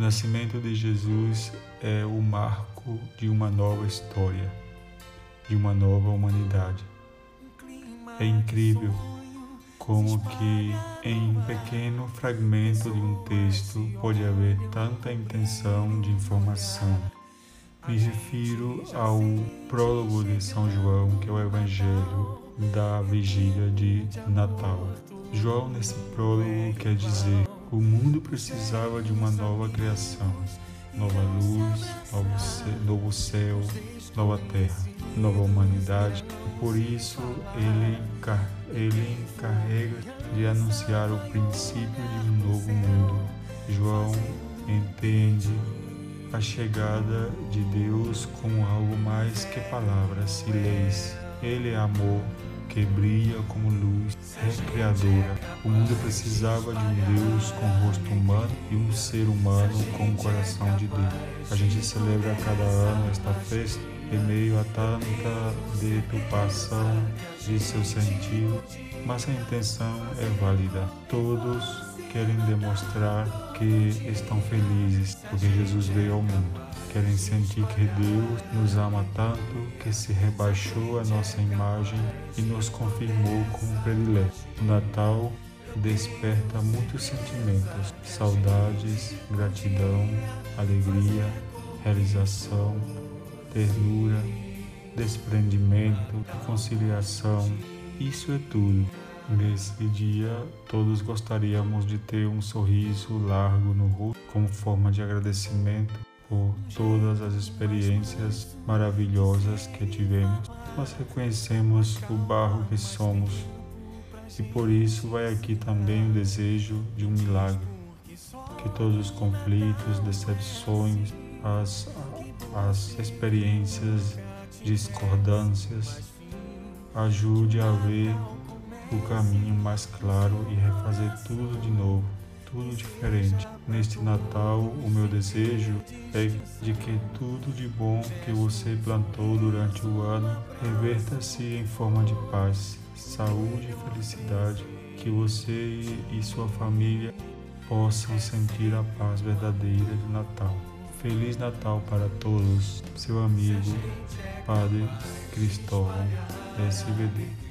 O nascimento de Jesus é o marco de uma nova história, de uma nova humanidade. É incrível como que em um pequeno fragmento de um texto pode haver tanta intenção de informação. Me refiro ao prólogo de São João, que é o Evangelho da vigília de Natal. João, nesse prólogo, quer dizer: o mundo precisava de uma nova criação, nova luz, novo céu, novo céu nova terra, nova humanidade. E por isso ele, ele encarrega de anunciar o princípio de um novo mundo. João entende a chegada de Deus como algo mais que palavras e leis. Ele é amor, que brilha como luz recriadora. O mundo precisava de um Deus com rosto humano e um ser humano com o coração de Deus. A gente celebra cada ano esta festa em meio a tanta deturpação de seu sentido, mas a intenção é válida. Todos querem demonstrar que estão felizes porque Jesus veio ao mundo querem sentir que Deus nos ama tanto que se rebaixou a nossa imagem e nos confirmou como predileto. O Natal desperta muitos sentimentos: saudades, gratidão, alegria, realização, ternura, desprendimento, conciliação. Isso é tudo. Nesse dia, todos gostaríamos de ter um sorriso largo no rosto como forma de agradecimento por todas as experiências maravilhosas que tivemos. Nós reconhecemos o barro que somos e por isso vai aqui também o desejo de um milagre. Que todos os conflitos, decepções, as, as experiências, discordâncias, ajude a ver o caminho mais claro e refazer tudo de novo tudo diferente. Neste Natal, o meu desejo é de que tudo de bom que você plantou durante o ano reverta-se em forma de paz, saúde e felicidade. Que você e sua família possam sentir a paz verdadeira do Natal. Feliz Natal para todos, seu amigo, Padre Cristóvão, SBD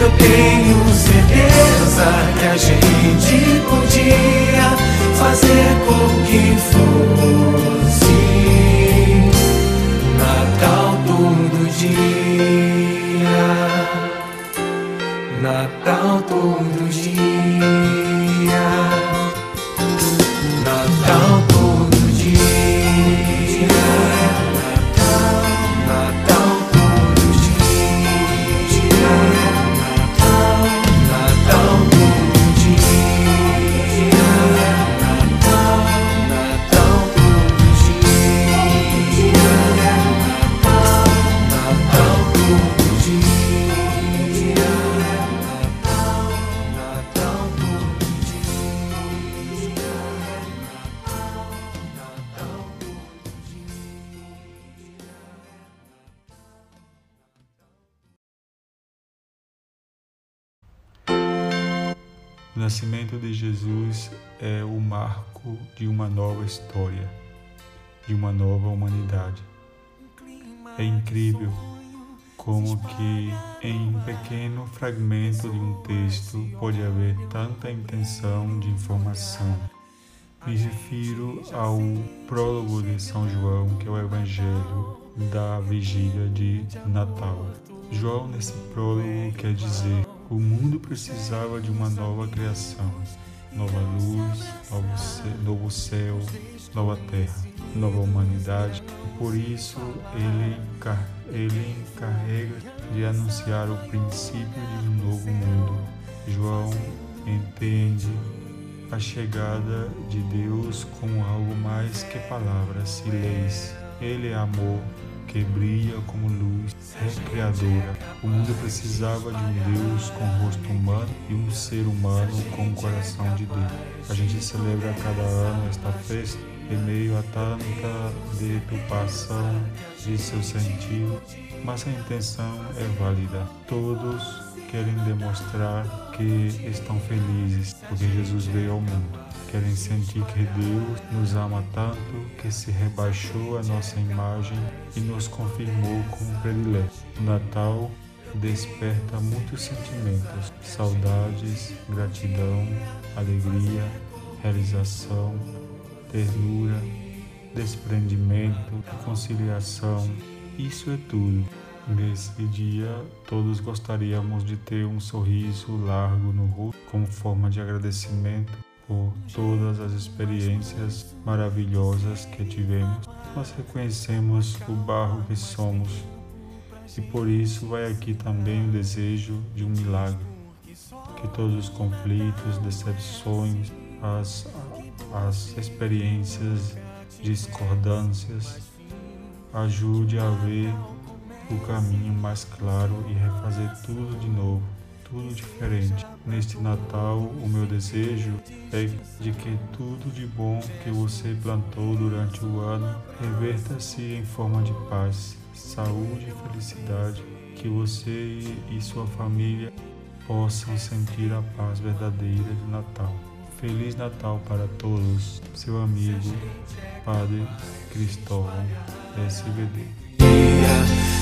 Eu tenho certeza que a gente podia fazer com que fosse Natal todo dia. Natal todo dia. O nascimento de Jesus é o marco de uma nova história, de uma nova humanidade. É incrível como que em um pequeno fragmento de um texto pode haver tanta intenção de informação. Me refiro ao prólogo de São João, que é o Evangelho da vigília de Natal. João, nesse prólogo, quer dizer o mundo precisava de uma nova criação, nova luz, novo céu, novo céu nova terra, nova humanidade. Por isso ele, ele encarrega de anunciar o princípio de um novo mundo. João entende a chegada de Deus como algo mais que palavras e leis. Ele é amor, que brilha como luz recriadora. O mundo precisava de um Deus com rosto humano e um ser humano com coração de Deus. A gente celebra cada ano esta festa em meio a tanta deturpação de seu sentido, mas a intenção é válida. Todos querem demonstrar que estão felizes porque Jesus veio ao mundo. Querem sentir que Deus nos ama tanto que se rebaixou a nossa imagem e nos confirmou como predileto. O Natal desperta muitos sentimentos: saudades, gratidão, alegria, realização, ternura, desprendimento, conciliação. Isso é tudo. Nesse dia, todos gostaríamos de ter um sorriso largo no rosto como forma de agradecimento por todas as experiências maravilhosas que tivemos. Nós reconhecemos o barro que somos e por isso vai aqui também o desejo de um milagre. Que todos os conflitos, decepções, as, as experiências, discordâncias, ajude a ver o caminho mais claro e refazer tudo de novo, tudo diferente. Neste Natal, o meu desejo é de que tudo de bom que você plantou durante o ano reverta-se em forma de paz, saúde e felicidade, que você e sua família possam sentir a paz verdadeira do Natal. Feliz Natal para todos, seu amigo Padre Cristóvão, SVD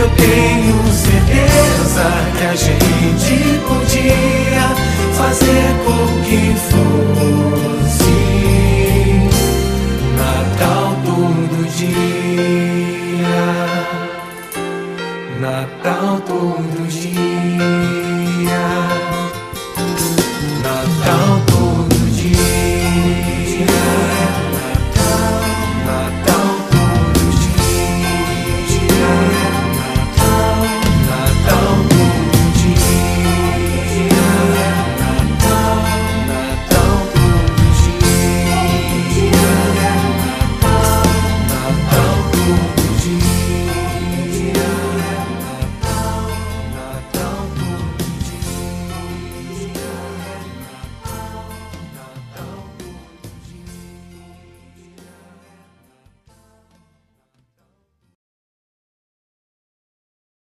Eu tenho certeza que a gente podia fazer com que fosse Natal todo dia. Natal todo dia. Natal todo dia.